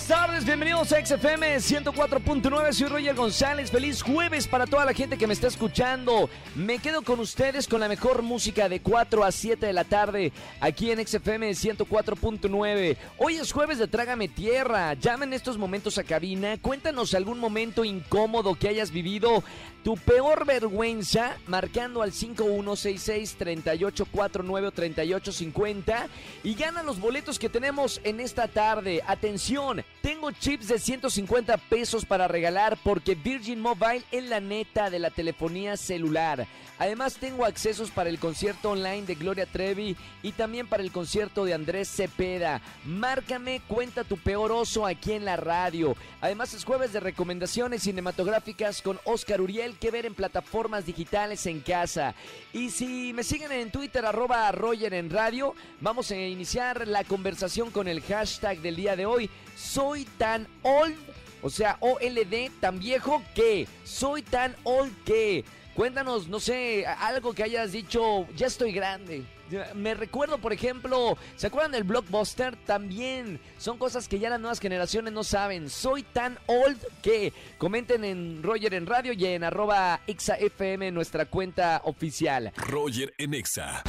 Buenas tardes, bienvenidos a XFM 104.9, soy Roger González, feliz jueves para toda la gente que me está escuchando. Me quedo con ustedes con la mejor música de 4 a 7 de la tarde aquí en XFM 104.9. Hoy es jueves de Trágame Tierra, llama en estos momentos a cabina, cuéntanos algún momento incómodo que hayas vivido, tu peor vergüenza, marcando al 5166-3849 o 3850 y gana los boletos que tenemos en esta tarde. Atención, tengo chips de 150 pesos para regalar porque Virgin Mobile es la neta de la telefonía celular. Además tengo accesos para el concierto online de Gloria Trevi y también para el concierto de Andrés Cepeda. Márcame, cuenta tu peor oso aquí en la radio. Además es jueves de recomendaciones cinematográficas con Oscar Uriel que ver en plataformas digitales en casa. Y si me siguen en Twitter arroba Roger en radio, vamos a iniciar la conversación con el hashtag del día de hoy. Soy tan old, o sea, OLD, tan viejo que. Soy tan old que. Cuéntanos, no sé, algo que hayas dicho, ya estoy grande. Me recuerdo, por ejemplo, ¿se acuerdan del blockbuster? También son cosas que ya las nuevas generaciones no saben. Soy tan old que comenten en Roger en radio y en arroba XAFM nuestra cuenta oficial. Roger en Exa.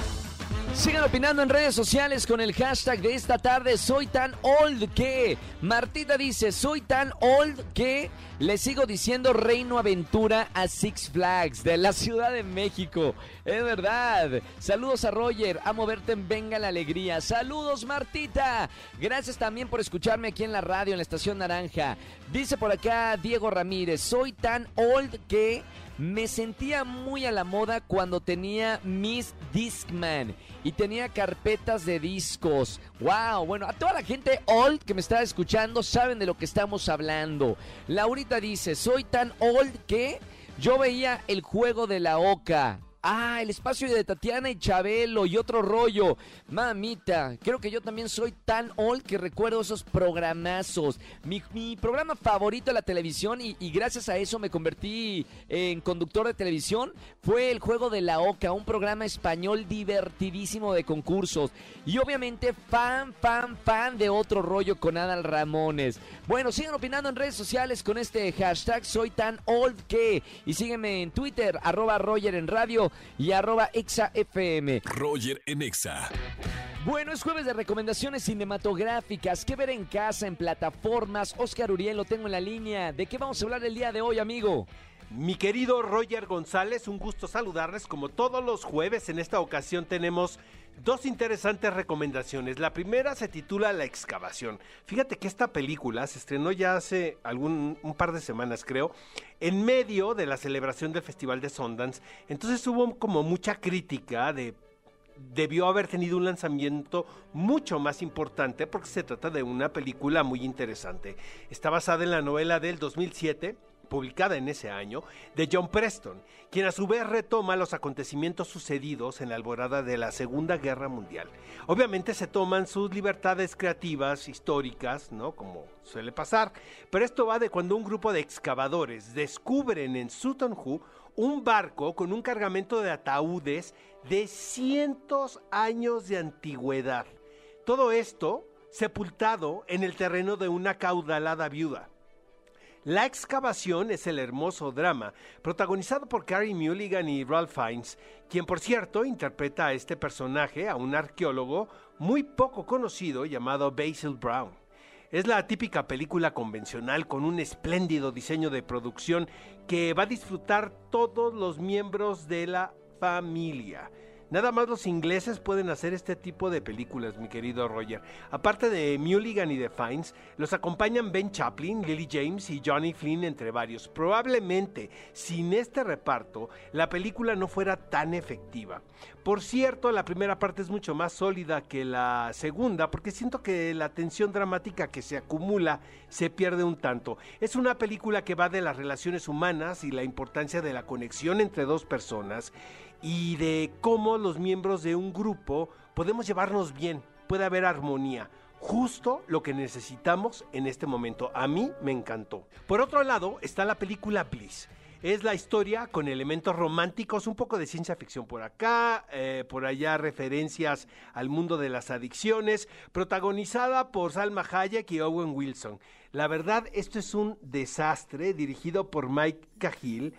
Sigan opinando en redes sociales con el hashtag de esta tarde. Soy tan old que. Martita dice: Soy tan old que. Le sigo diciendo Reino Aventura a Six Flags de la Ciudad de México. Es verdad. Saludos a Roger. A moverte en Venga la Alegría. Saludos, Martita. Gracias también por escucharme aquí en la radio, en la Estación Naranja. Dice por acá Diego Ramírez: Soy tan old que. Me sentía muy a la moda cuando tenía Miss Discman y tenía carpetas de discos. ¡Wow! Bueno, a toda la gente old que me está escuchando saben de lo que estamos hablando. Laurita dice, soy tan old que yo veía el juego de la oca. Ah, el espacio de Tatiana y Chabelo y otro rollo. Mamita, creo que yo también soy tan old que recuerdo esos programazos. Mi, programa favorito de la televisión y, gracias a eso me convertí en conductor de televisión fue El Juego de la Oca, un programa español divertidísimo de concursos. Y obviamente fan, fan, fan de otro rollo con Adal Ramones. Bueno, sigan opinando en redes sociales con este hashtag soy tan old que. Y sígueme en Twitter, arroba y arroba exafm. Roger en Exa. Bueno, es jueves de recomendaciones cinematográficas. ¿Qué ver en casa, en plataformas? Oscar Uriel lo tengo en la línea. ¿De qué vamos a hablar el día de hoy, amigo? Mi querido Roger González, un gusto saludarles. Como todos los jueves, en esta ocasión tenemos dos interesantes recomendaciones. La primera se titula La excavación. Fíjate que esta película se estrenó ya hace algún un par de semanas, creo, en medio de la celebración del Festival de Sundance. Entonces hubo como mucha crítica de debió haber tenido un lanzamiento mucho más importante porque se trata de una película muy interesante. Está basada en la novela del 2007 publicada en ese año, de John Preston, quien a su vez retoma los acontecimientos sucedidos en la alborada de la Segunda Guerra Mundial. Obviamente se toman sus libertades creativas, históricas, ¿no? Como suele pasar, pero esto va de cuando un grupo de excavadores descubren en Sutton Hoo un barco con un cargamento de ataúdes de cientos años de antigüedad. Todo esto sepultado en el terreno de una caudalada viuda. La excavación es el hermoso drama, protagonizado por Carrie Mulligan y Ralph Fiennes, quien por cierto interpreta a este personaje, a un arqueólogo muy poco conocido llamado Basil Brown. Es la típica película convencional con un espléndido diseño de producción que va a disfrutar todos los miembros de la familia. Nada más los ingleses pueden hacer este tipo de películas, mi querido Roger. Aparte de Mulligan y de Fiennes, los acompañan Ben Chaplin, Lily James y Johnny Flynn, entre varios. Probablemente, sin este reparto, la película no fuera tan efectiva. Por cierto, la primera parte es mucho más sólida que la segunda, porque siento que la tensión dramática que se acumula se pierde un tanto. Es una película que va de las relaciones humanas y la importancia de la conexión entre dos personas y de cómo los miembros de un grupo podemos llevarnos bien, puede haber armonía. Justo lo que necesitamos en este momento. A mí me encantó. Por otro lado está la película Bliss. Es la historia con elementos románticos, un poco de ciencia ficción por acá, eh, por allá referencias al mundo de las adicciones, protagonizada por Salma Hayek y Owen Wilson. La verdad, esto es un desastre dirigido por Mike Cahill.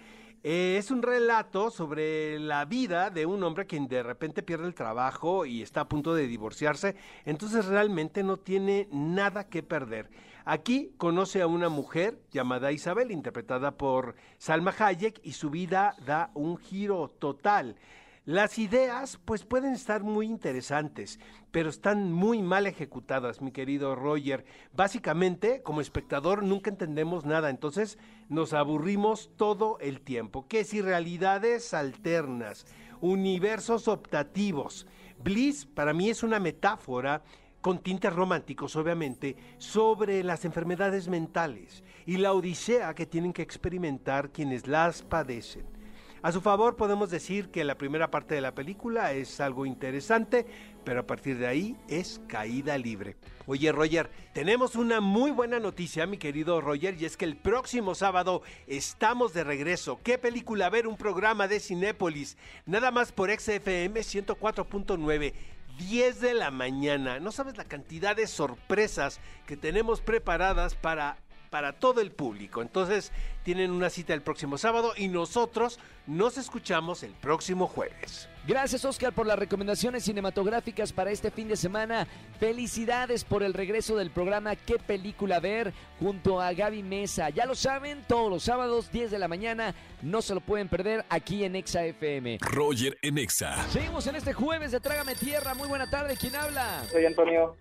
Eh, es un relato sobre la vida de un hombre quien de repente pierde el trabajo y está a punto de divorciarse, entonces realmente no tiene nada que perder. Aquí conoce a una mujer llamada Isabel, interpretada por Salma Hayek, y su vida da un giro total. Las ideas pues pueden estar muy interesantes, pero están muy mal ejecutadas, mi querido Roger. Básicamente, como espectador nunca entendemos nada, entonces nos aburrimos todo el tiempo. ¿Qué si realidades alternas, universos optativos? Bliss para mí es una metáfora con tintes románticos, obviamente, sobre las enfermedades mentales y la odisea que tienen que experimentar quienes las padecen. A su favor podemos decir que la primera parte de la película es algo interesante, pero a partir de ahí es caída libre. Oye Roger, tenemos una muy buena noticia, mi querido Roger, y es que el próximo sábado estamos de regreso. ¿Qué película ver? Un programa de Cinépolis, nada más por XFM 104.9. 10 de la mañana. No sabes la cantidad de sorpresas que tenemos preparadas para para todo el público. Entonces tienen una cita el próximo sábado y nosotros nos escuchamos el próximo jueves. Gracias Oscar por las recomendaciones cinematográficas para este fin de semana. Felicidades por el regreso del programa ¿Qué película ver? junto a Gaby Mesa. Ya lo saben, todos los sábados 10 de la mañana no se lo pueden perder aquí en Exa FM. Roger en Exa. Seguimos en este jueves de Trágame Tierra. Muy buena tarde, ¿quién habla? Soy Antonio.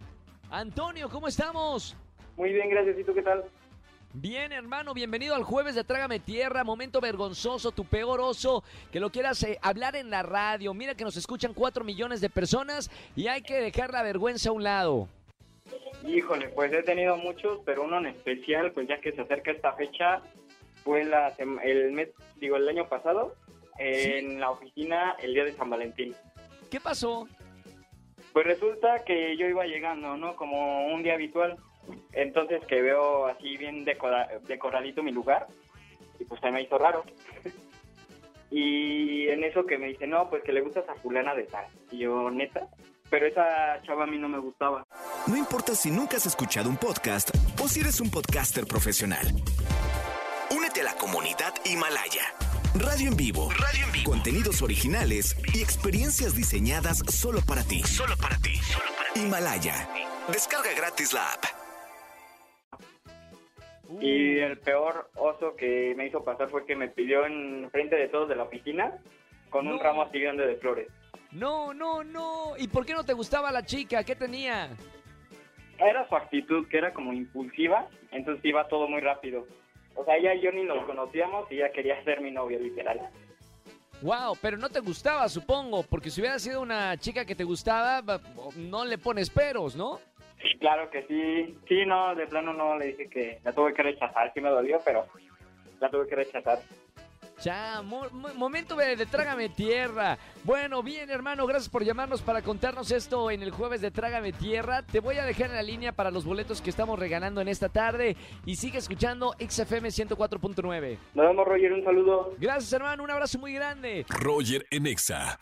Antonio, ¿cómo estamos? Muy bien, gracias. ¿Y tú qué tal? Bien, hermano, bienvenido al jueves de Trágame Tierra, momento vergonzoso, tu peor oso, que lo quieras eh, hablar en la radio. Mira que nos escuchan cuatro millones de personas y hay que dejar la vergüenza a un lado. Híjole, pues he tenido muchos, pero uno en especial, pues ya que se acerca esta fecha, fue la, el mes, digo, el año pasado, en la oficina el día de San Valentín. ¿Qué pasó? Pues resulta que yo iba llegando, ¿no? Como un día habitual. Entonces que veo así bien decoradito mi lugar y pues se me hizo raro. y en eso que me dice, no, pues que le gusta a fulana de tal. Y yo, neta, pero esa chava a mí no me gustaba. No importa si nunca has escuchado un podcast o si eres un podcaster profesional. Únete a la comunidad Himalaya. Radio en vivo. Radio en vivo. Contenidos originales y experiencias diseñadas solo para ti. Solo para ti. Solo para ti. Himalaya. Descarga gratis la app. Y el peor oso que me hizo pasar fue que me pidió en frente de todos de la oficina con un ramo así grande de flores. No, no, no. ¿Y por qué no te gustaba la chica? ¿Qué tenía? Era su actitud, que era como impulsiva, entonces iba todo muy rápido. O sea, ella y yo ni nos conocíamos y ella quería ser mi novia, literal. Wow, pero no te gustaba, supongo, porque si hubiera sido una chica que te gustaba, no le pones peros, ¿no? Claro que sí. Sí, no, de plano no le dije que la tuve que rechazar. Sí me dolió, pero la tuve que rechazar. Ya, momento de, Trágame Tierra. Bueno, bien, hermano, gracias por llamarnos para contarnos esto en el jueves de Trágame Tierra. Te voy a dejar en la línea para los boletos que estamos regalando en esta tarde. Y sigue escuchando XFM 104.9. Nos vemos, Roger. Un saludo. Gracias, hermano. Un abrazo muy grande. Roger en Exa.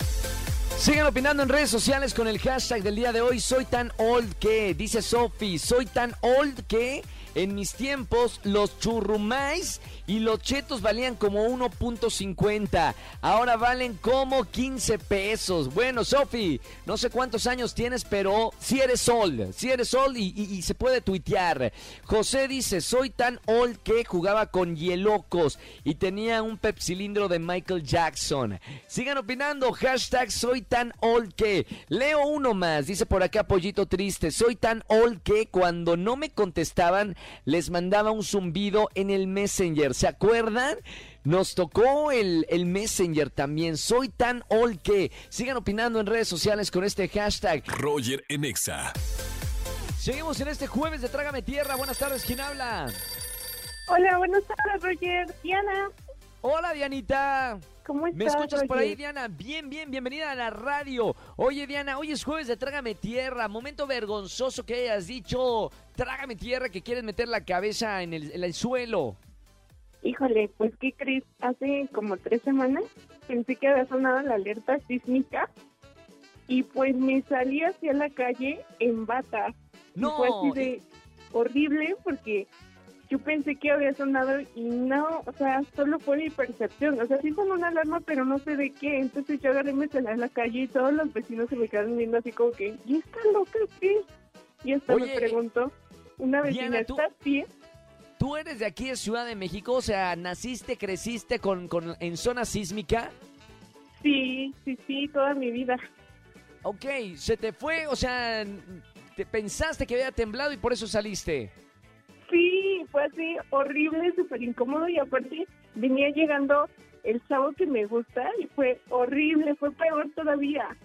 Sigan opinando en redes sociales con el hashtag del día de hoy. Soy tan old que, dice Sophie, soy tan old que en mis tiempos los churrumais y los chetos valían como 1.50. Ahora valen como 15 pesos. Bueno, Sofi, no sé cuántos años tienes, pero si eres old, si eres old y, se puede tuitear. José dice, soy tan old que jugaba con Hielocos y tenía un pepsilindro de Michael Jackson. Sigan opinando, hashtag soy tan old que. Leo uno más, dice por acá Pollito Triste, soy tan old que cuando no me contestaban les mandaba un zumbido en el Messenger. ¿Se acuerdan? Nos tocó el, el, Messenger también. Soy tan old que. Sigan opinando en redes sociales con este hashtag. Roger Enexa. Seguimos en este jueves de Trágame Tierra. Buenas tardes, ¿quién habla? Hola, buenas tardes, Roger. Diana. Hola, Dianita. ¿Cómo estás, ¿Me escuchas por ahí, Diana? Bien, bien, bienvenida a la radio. Oye, Diana, hoy es jueves de Trágame Tierra. Momento vergonzoso que hayas dicho, Trágame Tierra, que quieres meter la cabeza en el, en el suelo. Híjole, pues ¿qué crees? Hace como tres semanas pensé que había sonado la alerta sísmica y pues me salí hacia la calle en bata. Y No. fue así de horrible porque yo pensé que había sonado y no, o sea, solo fue mi percepción. O sea, sí sonó una alarma, pero no sé de qué. Entonces yo agarré me salí a la calle y todos los vecinos se me quedaron viendo así como que, ¿y esta loca qué? Y hasta Oye, me preguntó, una vecina, ¿estás bien? ¿Tú eres de aquí de Ciudad de México? O sea, ¿naciste, creciste con, con- en zona sísmica? Sí, sí, sí, toda mi vida. Ok, se te fue, o sea, te pensaste que había temblado y por eso saliste. Fue así horrible, súper incómodo y aparte venía llegando el chavo que me gusta y fue horrible, fue peor todavía.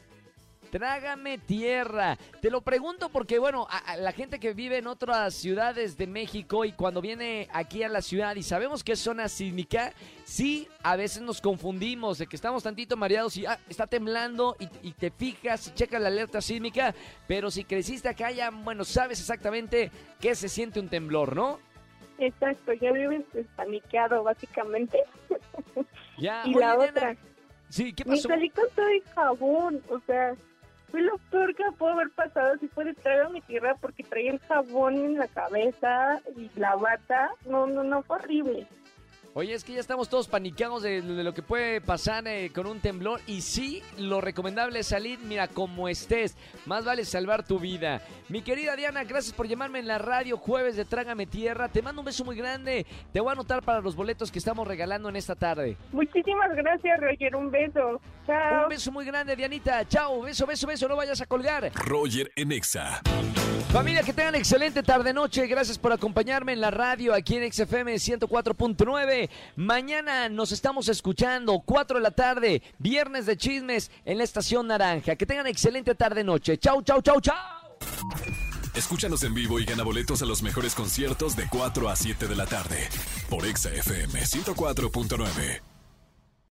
Trágame tierra. Te lo pregunto porque, bueno, a, la gente que vive en otras ciudades de México y cuando viene aquí a la ciudad y sabemos que es zona sísmica, sí, a veces nos confundimos de que estamos tantito mareados y ah, está temblando y, y te fijas y checas la alerta sísmica, pero si creciste acá ya, bueno, sabes exactamente qué se siente un temblor, ¿no? Exacto, ya vives paniqueado básicamente. Ya. y la otra, Sí, ¿qué me pasó? salí con todo el jabón, o sea, fue lo peor que pudo haber pasado si fue de traer a mi tierra porque traía el jabón en la cabeza y la bata. No, no, no, fue horrible. Oye, es que ya estamos todos paniqueados de, de lo que puede pasar eh, con un temblor. Y sí, lo recomendable es salir, mira, como estés. Más vale salvar tu vida. Mi querida Diana, gracias por llamarme en la radio jueves de Trágame Tierra. Te mando un beso muy grande. Te voy a anotar para los boletos que estamos regalando en esta tarde. Muchísimas gracias, Roger. Un beso. Chao. Un beso muy grande, Dianita. Chao, beso, beso, beso. No vayas a colgar. Roger en Exa. Familia, que tengan excelente tarde-noche. Gracias por acompañarme en la radio aquí en XFM 104.9. Mañana nos estamos escuchando, 4 de la tarde, viernes de chismes en la Estación Naranja. Que tengan excelente tarde-noche. Chau, chau, chau, chau. Escúchanos en vivo y gana boletos a los mejores conciertos de 4 a 7 de la tarde. Por Exa FM 104.9.